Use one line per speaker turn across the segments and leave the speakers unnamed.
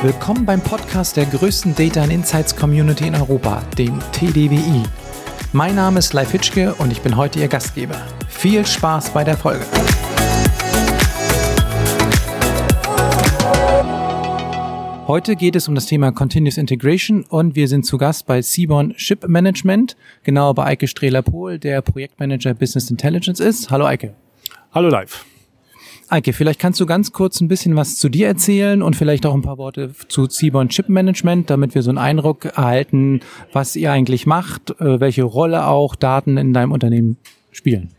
Willkommen beim Podcast der größten Data and Insights Community in Europa, dem TDWI. Mein Name ist Leif Hitschke und ich bin heute Ihr Gastgeber. Viel Spaß bei der Folge. Heute geht es um das Thema Continuous Integration und wir sind zu Gast bei Seaborn Ship Management, genau bei Eike Strehler-Pohl, der Projektmanager Business Intelligence ist. Hallo Eike.
Hallo Live.
Eike, vielleicht kannst du ganz kurz ein bisschen was zu dir erzählen und vielleicht auch ein paar Worte zu Seaborn Chip Management, damit wir so einen Eindruck erhalten, was ihr eigentlich macht, äh, welche Rolle auch Daten in deinem Unternehmen spielen.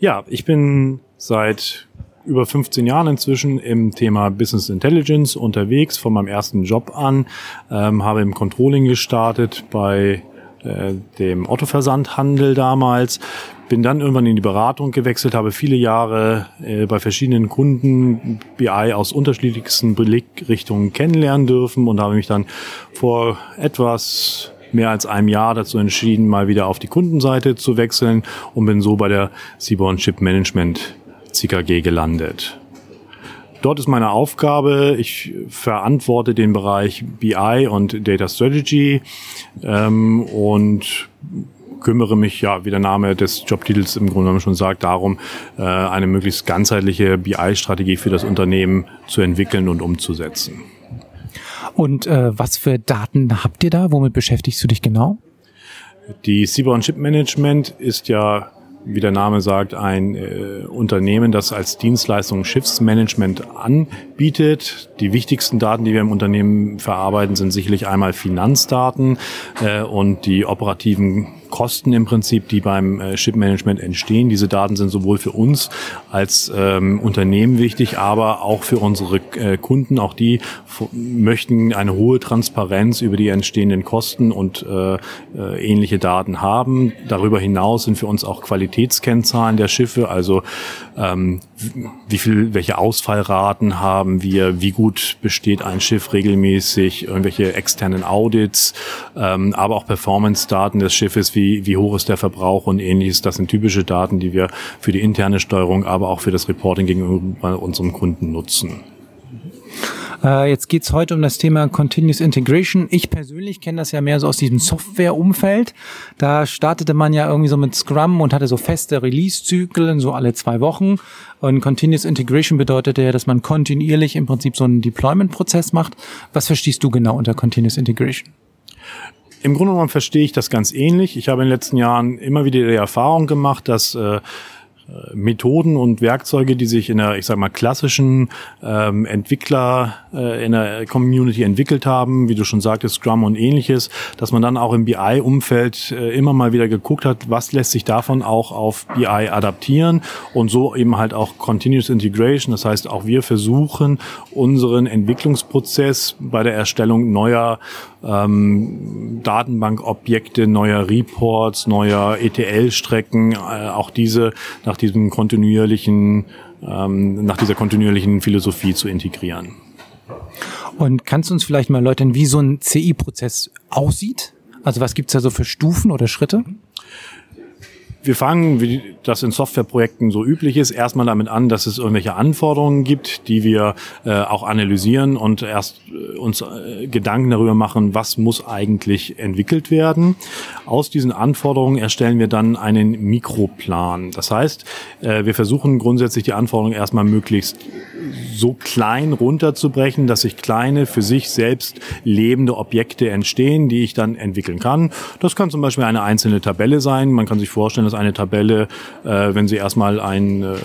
Ja, ich bin seit über 15 Jahren inzwischen im Thema Business Intelligence unterwegs, von meinem ersten Job an, ähm, habe im Controlling gestartet bei äh, dem Otto-Versandhandel damals, bin dann irgendwann in die Beratung gewechselt, habe viele Jahre äh, bei verschiedenen Kunden BI aus unterschiedlichsten Blickrichtungen kennenlernen dürfen und habe mich dann vor etwas mehr als einem Jahr dazu entschieden, mal wieder auf die Kundenseite zu wechseln und bin so bei der Seaborn Chip Management CKG gelandet. Dort ist meine Aufgabe, ich verantworte den Bereich BI und Data Strategy ähm, und kümmere mich, ja, wie der Name des Jobtitels im Grunde genommen schon sagt, darum, äh, eine möglichst ganzheitliche BI-Strategie für das Unternehmen zu entwickeln und umzusetzen.
Und äh, was für Daten habt ihr da? Womit beschäftigst du dich genau?
Die Cyber- und Chip Management ist ja wie der Name sagt, ein äh, Unternehmen, das als Dienstleistung Schiffsmanagement anbietet. Die wichtigsten Daten, die wir im Unternehmen verarbeiten, sind sicherlich einmal Finanzdaten äh, und die operativen Kosten im Prinzip, die beim äh, Shipmanagement entstehen. Diese Daten sind sowohl für uns als ähm, Unternehmen wichtig, aber auch für unsere äh, Kunden. Auch die möchten eine hohe Transparenz über die entstehenden Kosten und äh, äh, ähnliche Daten haben. Darüber hinaus sind für uns auch Qualitätskennzahlen der Schiffe, also ähm, wie viel, welche Ausfallraten haben wir, wie gut besteht ein Schiff regelmäßig, irgendwelche externen Audits, ähm, aber auch Performance-Daten des Schiffes, wie, wie hoch ist der Verbrauch und ähnliches. Das sind typische Daten, die wir für die interne Steuerung, aber auch für das Reporting gegenüber unserem Kunden nutzen.
Äh, jetzt geht's heute um das Thema Continuous Integration. Ich persönlich kenne das ja mehr so aus diesem Software-Umfeld. Da startete man ja irgendwie so mit Scrum und hatte so feste Release-Zyklen, so alle zwei Wochen. Und Continuous Integration bedeutete ja, dass man kontinuierlich im Prinzip so einen Deployment-Prozess macht. Was verstehst du genau unter Continuous Integration?
Im Grunde genommen verstehe ich das ganz ähnlich. Ich habe in den letzten Jahren immer wieder die Erfahrung gemacht, dass äh, Methoden und Werkzeuge, die sich in der, ich sag mal, klassischen ähm, Entwickler äh, in der Community entwickelt haben, wie du schon sagtest, Scrum und ähnliches, dass man dann auch im BI-Umfeld äh, immer mal wieder geguckt hat, was lässt sich davon auch auf BI adaptieren und so eben halt auch Continuous Integration. Das heißt, auch wir versuchen, unseren Entwicklungsprozess bei der Erstellung neuer ähm, Datenbankobjekte, neuer Reports, neuer ETL-Strecken, äh, auch diese nach diesem kontinuierlichen, ähm, nach dieser kontinuierlichen Philosophie zu integrieren.
Und kannst du uns vielleicht mal erläutern, wie so ein CI-Prozess aussieht? Also was gibt's da so für Stufen oder Schritte?
Wir fangen, wie das in Softwareprojekten so üblich ist, erstmal damit an, dass es irgendwelche Anforderungen gibt, die wir äh, auch analysieren und erst äh, uns äh, Gedanken darüber machen, was muss eigentlich entwickelt werden. Aus diesen Anforderungen erstellen wir dann einen Mikroplan. Das heißt, äh, wir versuchen grundsätzlich die Anforderungen erstmal möglichst so klein runterzubrechen, dass sich kleine, für sich selbst lebende Objekte entstehen, die ich dann entwickeln kann. Das kann zum Beispiel eine einzelne Tabelle sein. Man kann sich vorstellen, dass eine Tabelle, äh, wenn sie erstmal ein äh,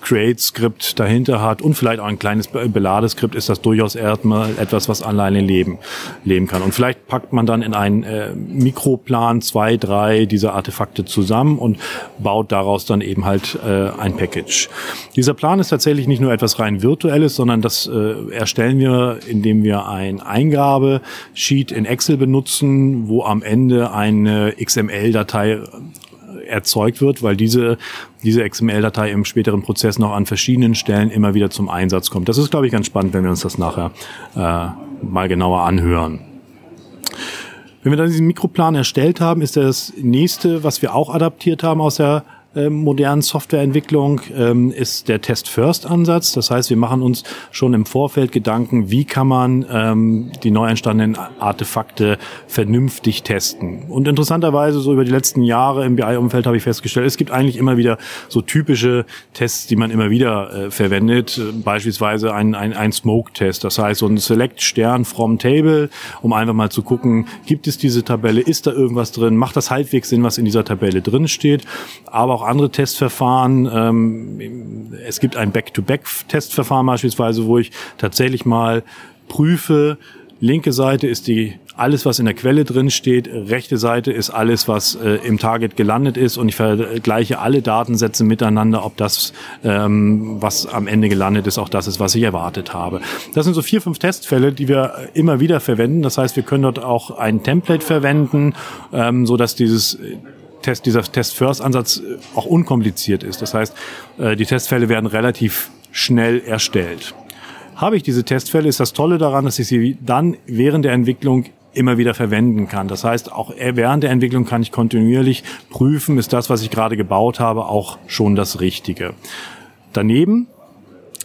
Create-Skript dahinter hat und vielleicht auch ein kleines Beladeskript, ist das durchaus erstmal etwas, was alleine leben, leben kann. Und vielleicht packt man dann in einen äh, Mikroplan zwei, drei dieser Artefakte zusammen und baut daraus dann eben halt äh, ein Package. Dieser Plan ist tatsächlich nicht nur etwas rein virtuelles, sondern das äh, erstellen wir, indem wir ein Eingabesheet in Excel benutzen, wo am Ende eine XML-Datei erzeugt wird, weil diese, diese XML-Datei im späteren Prozess noch an verschiedenen Stellen immer wieder zum Einsatz kommt. Das ist, glaube ich, ganz spannend, wenn wir uns das nachher äh, mal genauer anhören. Wenn wir dann diesen Mikroplan erstellt haben, ist das nächste, was wir auch adaptiert haben aus der äh, modernen Softwareentwicklung ähm, ist der Test-First-Ansatz. Das heißt, wir machen uns schon im Vorfeld Gedanken, wie kann man ähm, die neu entstandenen Artefakte vernünftig testen. Und interessanterweise, so über die letzten Jahre im BI-Umfeld habe ich festgestellt, es gibt eigentlich immer wieder so typische Tests, die man immer wieder äh, verwendet. Beispielsweise ein, ein, ein Smoke-Test. Das heißt, so ein Select-Stern from Table, um einfach mal zu gucken, gibt es diese Tabelle, ist da irgendwas drin, macht das halbwegs Sinn, was in dieser Tabelle drin steht. Aber auch andere Testverfahren. Ähm, es gibt ein Back-to-Back-Testverfahren beispielsweise, wo ich tatsächlich mal prüfe, linke Seite ist die alles, was in der Quelle drin steht, rechte Seite ist alles, was äh, im Target gelandet ist und ich vergleiche alle Datensätze miteinander, ob das, ähm, was am Ende gelandet ist, auch das ist, was ich erwartet habe. Das sind so vier, fünf Testfälle, die wir immer wieder verwenden. Das heißt, wir können dort auch ein Template verwenden, ähm, so dass dieses Test, dieser Test-First-Ansatz äh, auch unkompliziert ist. Das heißt, äh, die Testfälle werden relativ schnell erstellt. Habe ich diese Testfälle, ist das Tolle daran, dass ich sie dann während der Entwicklung immer wieder verwenden kann. Das heißt, auch während der Entwicklung kann ich kontinuierlich prüfen, ist das, was ich gerade gebaut habe, auch schon das Richtige. Daneben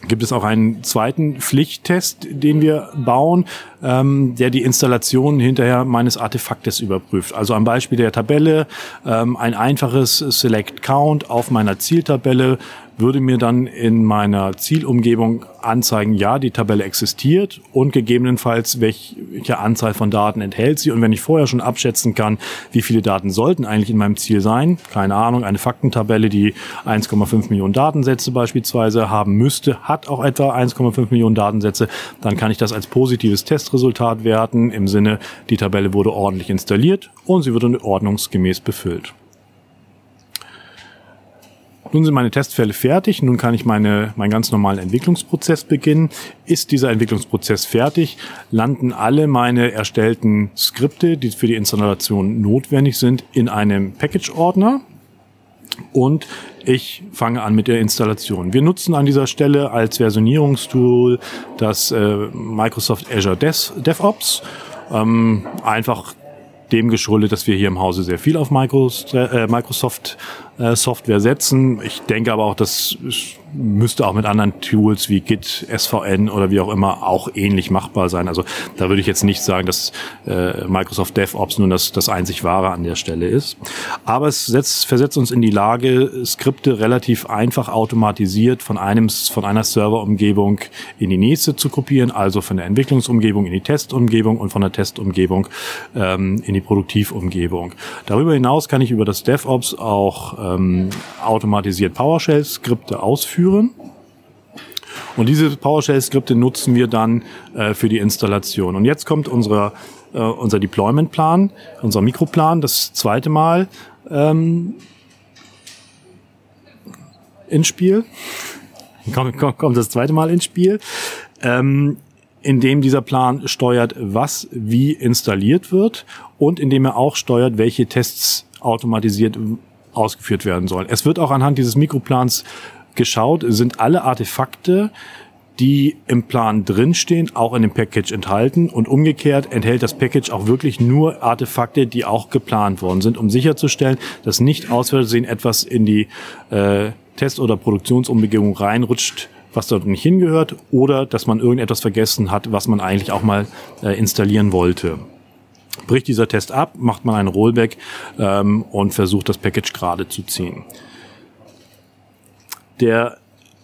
gibt es auch einen zweiten Pflichttest, den wir bauen, ähm, der die Installation hinterher meines Artefaktes überprüft. Also am Beispiel der Tabelle ähm, ein einfaches Select Count auf meiner Zieltabelle würde mir dann in meiner Zielumgebung anzeigen, ja, die Tabelle existiert und gegebenenfalls welche Anzahl von Daten enthält sie. Und wenn ich vorher schon abschätzen kann, wie viele Daten sollten eigentlich in meinem Ziel sein, keine Ahnung, eine Faktentabelle, die 1,5 Millionen Datensätze beispielsweise haben müsste, hat auch etwa 1,5 Millionen Datensätze, dann kann ich das als positives Testresultat werten im Sinne, die Tabelle wurde ordentlich installiert und sie wurde ordnungsgemäß befüllt. Nun sind meine Testfälle fertig, nun kann ich meine, meinen ganz normalen Entwicklungsprozess beginnen. Ist dieser Entwicklungsprozess fertig, landen alle meine erstellten Skripte, die für die Installation notwendig sind, in einem Package-Ordner und ich fange an mit der Installation. Wir nutzen an dieser Stelle als Versionierungstool das äh, Microsoft Azure DevOps. Ähm, einfach dem geschuldet, dass wir hier im Hause sehr viel auf äh, Microsoft äh, Software setzen. Ich denke aber auch, das müsste auch mit anderen Tools wie Git, SVN oder wie auch immer auch ähnlich machbar sein. Also da würde ich jetzt nicht sagen, dass äh, Microsoft DevOps nun das, das einzig wahre an der Stelle ist. Aber es setzt, versetzt uns in die Lage, Skripte relativ einfach automatisiert von einem von einer Serverumgebung in die nächste zu kopieren, also von der Entwicklungsumgebung in die Testumgebung und von der Testumgebung ähm, in die Produktivumgebung. Darüber hinaus kann ich über das DevOps auch ähm, automatisiert PowerShell-Skripte ausführen. Und diese PowerShell-Skripte nutzen wir dann äh, für die Installation. Und jetzt kommt unsere, äh, unser Deployment-Plan, unser Mikroplan, das zweite Mal ähm, ins Spiel. Kommt, kommt, kommt das zweite Mal ins Spiel. Ähm, in dem dieser Plan steuert, was wie installiert wird und in dem er auch steuert, welche Tests automatisiert ausgeführt werden sollen. Es wird auch anhand dieses Mikroplans geschaut, sind alle Artefakte, die im Plan drinstehen, auch in dem Package enthalten und umgekehrt enthält das Package auch wirklich nur Artefakte, die auch geplant worden sind, um sicherzustellen, dass nicht aus Versehen etwas in die äh, Test- oder Produktionsumgebung reinrutscht, was dort nicht hingehört, oder dass man irgendetwas vergessen hat, was man eigentlich auch mal äh, installieren wollte. Bricht dieser Test ab, macht man einen Rollback ähm, und versucht das Package gerade zu ziehen. Der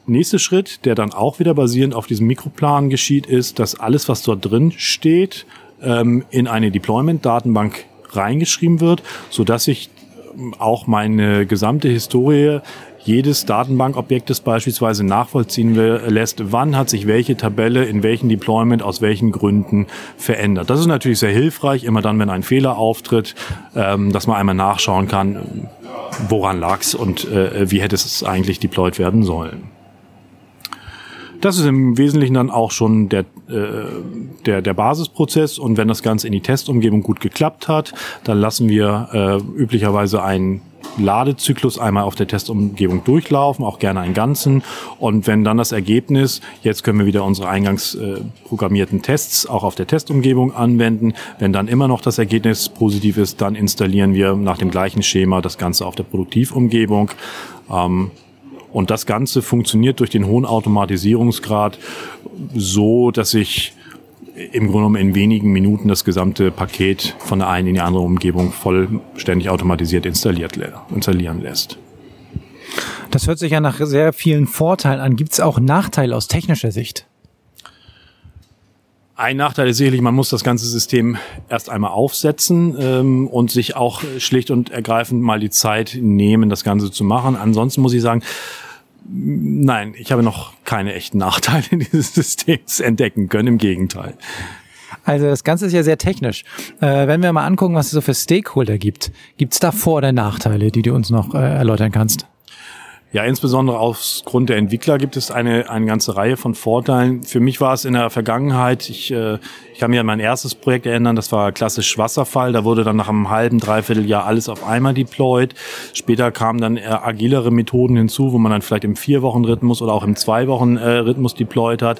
nächste Schritt, der dann auch wieder basierend auf diesem Mikroplan geschieht, ist, dass alles, was dort drin steht, ähm, in eine Deployment-Datenbank reingeschrieben wird, so dass ich ähm, auch meine gesamte Historie jedes Datenbankobjektes beispielsweise nachvollziehen lässt, wann hat sich welche Tabelle in welchem Deployment aus welchen Gründen verändert. Das ist natürlich sehr hilfreich, immer dann, wenn ein Fehler auftritt, ähm, dass man einmal nachschauen kann, woran lag's und äh, wie hätte es eigentlich deployed werden sollen. Das ist im Wesentlichen dann auch schon der der, der Basisprozess und wenn das Ganze in die Testumgebung gut geklappt hat, dann lassen wir äh, üblicherweise einen Ladezyklus einmal auf der Testumgebung durchlaufen, auch gerne einen ganzen. Und wenn dann das Ergebnis, jetzt können wir wieder unsere eingangs äh, programmierten Tests auch auf der Testumgebung anwenden. Wenn dann immer noch das Ergebnis positiv ist, dann installieren wir nach dem gleichen Schema das Ganze auf der Produktivumgebung. Ähm, und das Ganze funktioniert durch den hohen Automatisierungsgrad so, dass ich im Grunde genommen in wenigen Minuten das gesamte Paket von der einen in die andere Umgebung vollständig automatisiert installiert, installieren lässt.
Das hört sich ja nach sehr vielen Vorteilen an. Gibt es auch Nachteile aus technischer Sicht?
Ein Nachteil ist sicherlich, man muss das ganze System erst einmal aufsetzen ähm, und sich auch schlicht und ergreifend mal die Zeit nehmen, das Ganze zu machen. Ansonsten muss ich sagen, nein, ich habe noch keine echten Nachteile dieses Systems entdecken können. Im Gegenteil.
Also das Ganze ist ja sehr technisch. Äh, wenn wir mal angucken, was es so für Stakeholder gibt, gibt es da Vor- oder Nachteile, die du uns noch äh, erläutern kannst?
Ja, insbesondere aufgrund der Entwickler gibt es eine, eine ganze Reihe von Vorteilen. Für mich war es in der Vergangenheit, ich, äh, ich kann mich an mein erstes Projekt erinnern, das war klassisch Wasserfall. Da wurde dann nach einem halben, dreiviertel Jahr alles auf einmal deployed. Später kamen dann eher agilere Methoden hinzu, wo man dann vielleicht im Vier-Wochen-Rhythmus oder auch im Zwei-Wochen-Rhythmus deployed hat.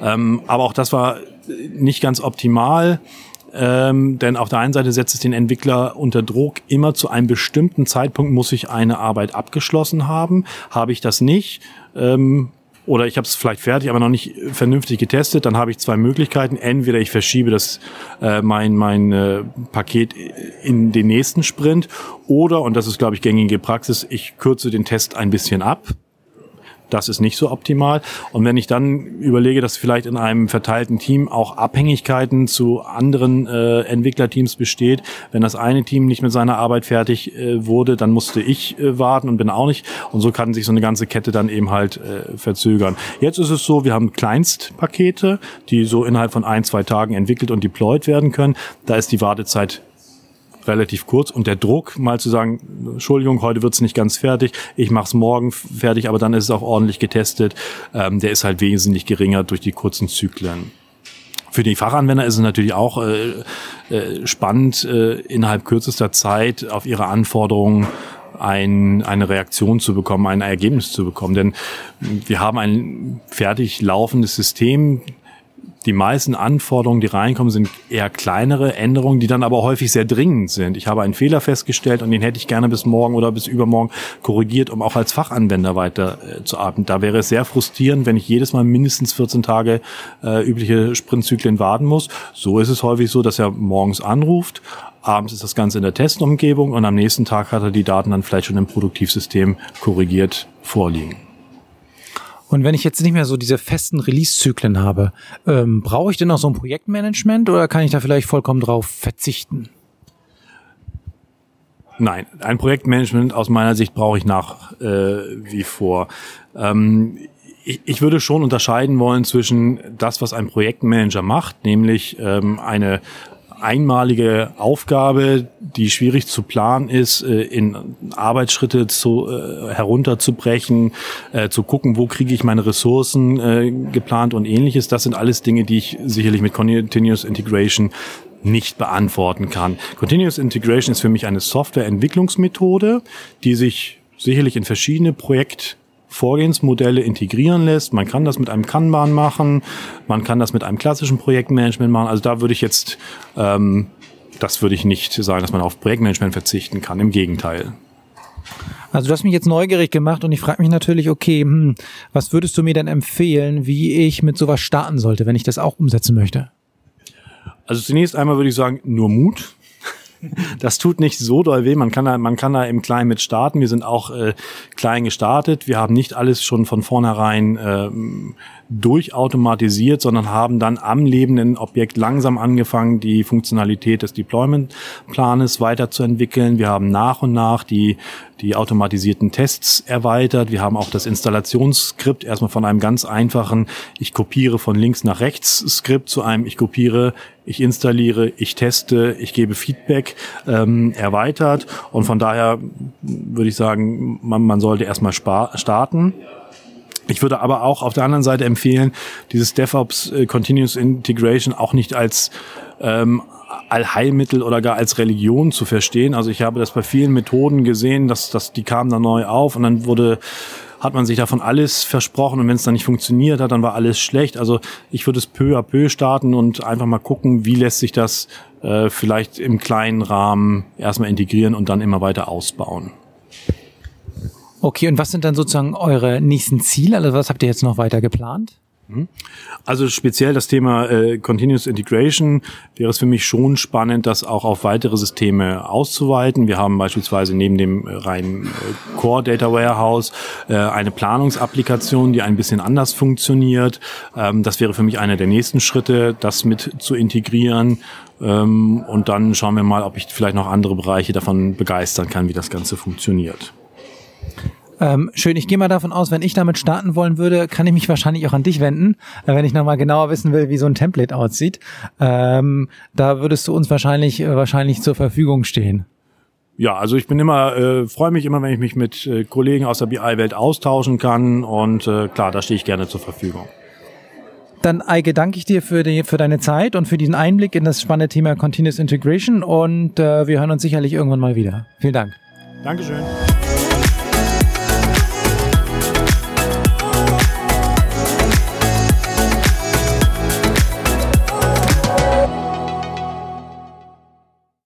Ähm, aber auch das war nicht ganz optimal. Ähm, denn auf der einen Seite setzt es den Entwickler unter Druck, immer zu einem bestimmten Zeitpunkt muss ich eine Arbeit abgeschlossen haben. Habe ich das nicht, ähm, oder ich habe es vielleicht fertig, aber noch nicht vernünftig getestet, dann habe ich zwei Möglichkeiten. Entweder ich verschiebe das äh, mein mein äh, Paket in den nächsten Sprint, oder und das ist glaube ich gängige Praxis, ich kürze den Test ein bisschen ab das ist nicht so optimal. Und wenn ich dann überlege, dass vielleicht in einem verteilten Team auch Abhängigkeiten zu anderen äh, Entwicklerteams besteht, wenn das eine Team nicht mit seiner Arbeit fertig äh, wurde, dann musste ich äh, warten und bin auch nicht. Und so kann sich so eine ganze Kette dann eben halt äh, verzögern. Jetzt ist es so, wir haben Kleinstpakete, die so innerhalb von ein, zwei Tagen entwickelt und deployed werden können. Da ist die Wartezeit relativ kurz und der Druck, mal zu sagen, Entschuldigung, heute wird's nicht ganz fertig, ich mach's morgen fertig, aber dann ist es auch ordentlich getestet, ähm, der ist halt wesentlich geringer durch die kurzen Zyklen. Für die Fachanwender ist es natürlich auch äh, äh, spannend, äh, innerhalb kürzester Zeit auf ihre Anforderungen ein, eine Reaktion zu bekommen, ein Ergebnis zu bekommen. Denn wir haben ein fertig laufendes System, die meisten Anforderungen, die reinkommen, sind eher kleinere Änderungen, die dann aber häufig sehr dringend sind. Ich habe einen Fehler festgestellt und den hätte ich gerne bis morgen oder bis übermorgen korrigiert, um auch als Fachanwender weiter äh, zu arbeiten. Da wäre es sehr frustrierend, wenn ich jedes Mal mindestens 14 Tage äh, übliche Sprintzyklen warten muss. So ist es häufig so, dass er morgens anruft, abends ist das Ganze in der Testumgebung und am nächsten Tag hat er die Daten dann vielleicht schon im Produktivsystem korrigiert vorliegen.
Und wenn ich jetzt nicht mehr so diese festen Release-Zyklen habe, ähm, brauche ich denn noch so ein Projektmanagement oder kann ich da vielleicht vollkommen drauf verzichten?
Nein, ein Projektmanagement aus meiner Sicht brauche ich nach äh, wie vor. Ähm, ich, ich würde schon unterscheiden wollen zwischen das, was ein Projektmanager macht, nämlich ähm, eine einmalige Aufgabe, die schwierig zu planen ist, äh, in Arbeitsschritte zu, äh, herunterzubrechen, äh, zu gucken, wo kriege ich meine Ressourcen geplant und ähnliches. Das sind alles Dinge, die ich sicherlich mit Continuous Integration nicht beantworten kann. Continuous Integration ist für mich eine Softwareentwicklungsmethode, die sich sicherlich in verschiedene Projekt Vorgehensmodelle integrieren lässt. Man kann das mit einem Kanban machen, man kann das mit einem klassischen Projektmanagement machen. Also da würde ich jetzt, ähm, das würde ich nicht sagen, dass man auf Projektmanagement verzichten kann. Im Gegenteil.
Also du hast mich jetzt neugierig gemacht und ich frage mich natürlich, okay, hm, was würdest du mir denn empfehlen, wie ich mit sowas starten sollte, wenn ich das auch umsetzen möchte?
Also zunächst einmal würde ich sagen, nur Mut. Das tut nicht so doll weh. Man kann da, man kann da im Kleinen mit starten. Wir sind auch äh, klein gestartet. Wir haben nicht alles schon von vornherein ähm, durchautomatisiert, sondern haben dann am lebenden Objekt langsam angefangen, die Funktionalität des Deployment-Planes weiterzuentwickeln. Wir haben nach und nach die, die automatisierten Tests erweitert. Wir haben auch das Installationsskript erstmal von einem ganz einfachen, ich kopiere von links nach rechts Skript zu einem, ich kopiere, ich installiere, ich teste, ich gebe Feedback ähm, erweitert. Und von daher würde ich sagen, man, man sollte erstmal starten Ich würde aber auch auf der anderen Seite empfehlen, dieses DevOps äh, Continuous Integration auch nicht als ähm, Allheilmittel oder gar als Religion zu verstehen. Also ich habe das bei vielen Methoden gesehen, dass, dass die kamen dann neu auf und dann wurde hat man sich davon alles versprochen und wenn es dann nicht funktioniert hat, dann war alles schlecht. Also ich würde es peu à peu starten und einfach mal gucken, wie lässt sich das äh, vielleicht im kleinen Rahmen erstmal integrieren und dann immer weiter ausbauen.
Okay, und was sind dann sozusagen eure nächsten Ziele? Also was habt ihr jetzt noch weiter geplant?
Mhm. Also speziell das Thema äh, Continuous Integration wäre es für mich schon spannend, das auch auf weitere Systeme auszuweiten. Wir haben beispielsweise neben dem reinen äh, Core Data Warehouse äh, eine Planungsapplikation, die ein bisschen anders funktioniert. Ähm, das wäre für mich einer der nächsten Schritte, das mit zu integrieren. Ähm, und dann schauen wir mal, ob ich vielleicht noch andere Bereiche davon begeistern kann, wie das Ganze funktioniert.
Ähm, schön, ich gehe mal davon aus, wenn ich damit starten wollen würde, kann ich mich wahrscheinlich auch an dich wenden, wenn ich nochmal genauer wissen will, wie so ein Template aussieht. Ähm, da würdest du uns wahrscheinlich, äh, wahrscheinlich zur Verfügung stehen.
Ja, also ich bin immer, äh, freue mich immer, wenn ich mich mit äh, Kollegen aus der BI-Welt austauschen kann und äh, klar, da stehe ich gerne zur Verfügung.
Dann Eike, danke ich dir für, die, für deine Zeit und für diesen Einblick in das spannende Thema Continuous Integration und äh, wir hören uns sicherlich irgendwann mal wieder. Vielen Dank.
Dankeschön.